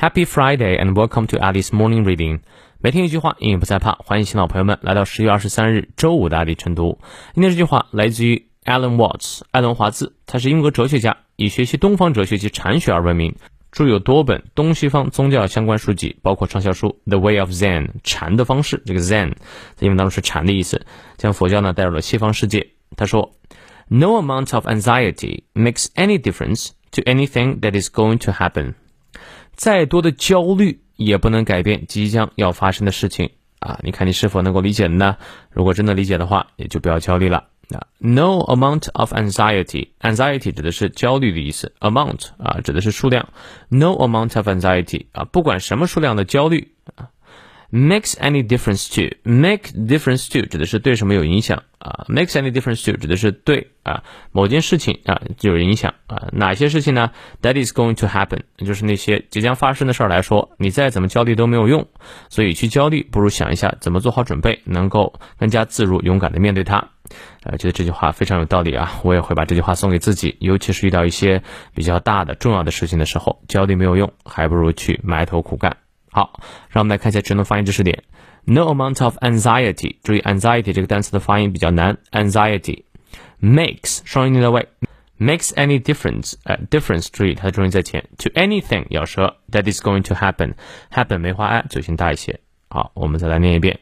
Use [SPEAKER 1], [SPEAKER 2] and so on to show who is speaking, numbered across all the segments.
[SPEAKER 1] Happy Friday and welcome to Alice Morning Reading。每天一句话，英语不再怕。欢迎新老朋友们来到十月二十三日周五的阿里晨读。今天这句话来自于 Alan Watts，艾伦华兹，他是英国哲学家，以学习东方哲学及禅学而闻名，著有多本东西方宗教相关书籍，包括畅销书《The Way of Zen》禅的方式。这个 Zen 在英文当中是禅的意思，将佛教呢带入了西方世界。他说：“No amount of anxiety makes any difference to anything that is going to happen。”再多的焦虑也不能改变即将要发生的事情啊！你看你是否能够理解呢？如果真的理解的话，也就不要焦虑了。啊，no amount of anxiety，anxiety 指的是焦虑的意思，amount 啊指的是数量，no amount of anxiety 啊，不管什么数量的焦虑。Makes any difference to make difference to 指的是对什么有影响啊？makes any difference to 指的是对啊某件事情啊就有影响啊？哪些事情呢？That is going to happen，就是那些即将发生的事儿来说，你再怎么焦虑都没有用，所以去焦虑不如想一下怎么做好准备，能够更加自如、勇敢的面对它。呃，觉得这句话非常有道理啊！我也会把这句话送给自己，尤其是遇到一些比较大的、重要的事情的时候，焦虑没有用，还不如去埋头苦干。好，让我们来看一下智能发音知识点。No amount of anxiety，注意 anxiety 这个单词的发音比较难。anxiety makes 双音在位，makes any difference，呃，difference 注意它的重音在前。To anything 咬舌，that is going to happen，happen 梅花 i 嘴型大一些。好，我们再来念一遍。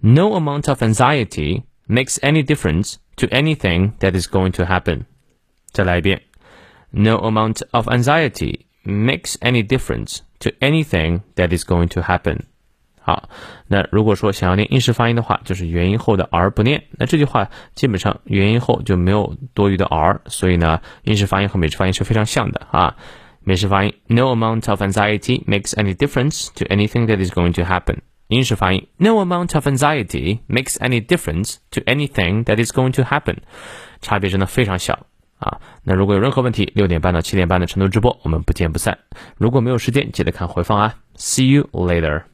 [SPEAKER 1] No amount of anxiety makes any difference to anything that is going to happen。再来一遍。No amount of anxiety makes any difference to anything that is going to happen。好，那如果说想要念英式发音的话，就是元音后的 r 不念。那这句话基本上元音后就没有多余的 r，所以呢，英式发音和美式发音是非常像的啊。美式发音，No amount of anxiety makes any difference to anything that is going to happen。英式发音，No amount of anxiety makes any difference to anything that is going to happen。差别真的非常小。 啊，那如果有任何问题，六点半到七点半的成都直播，我们不见不散。如果没有时间，记得看回放啊。See you later.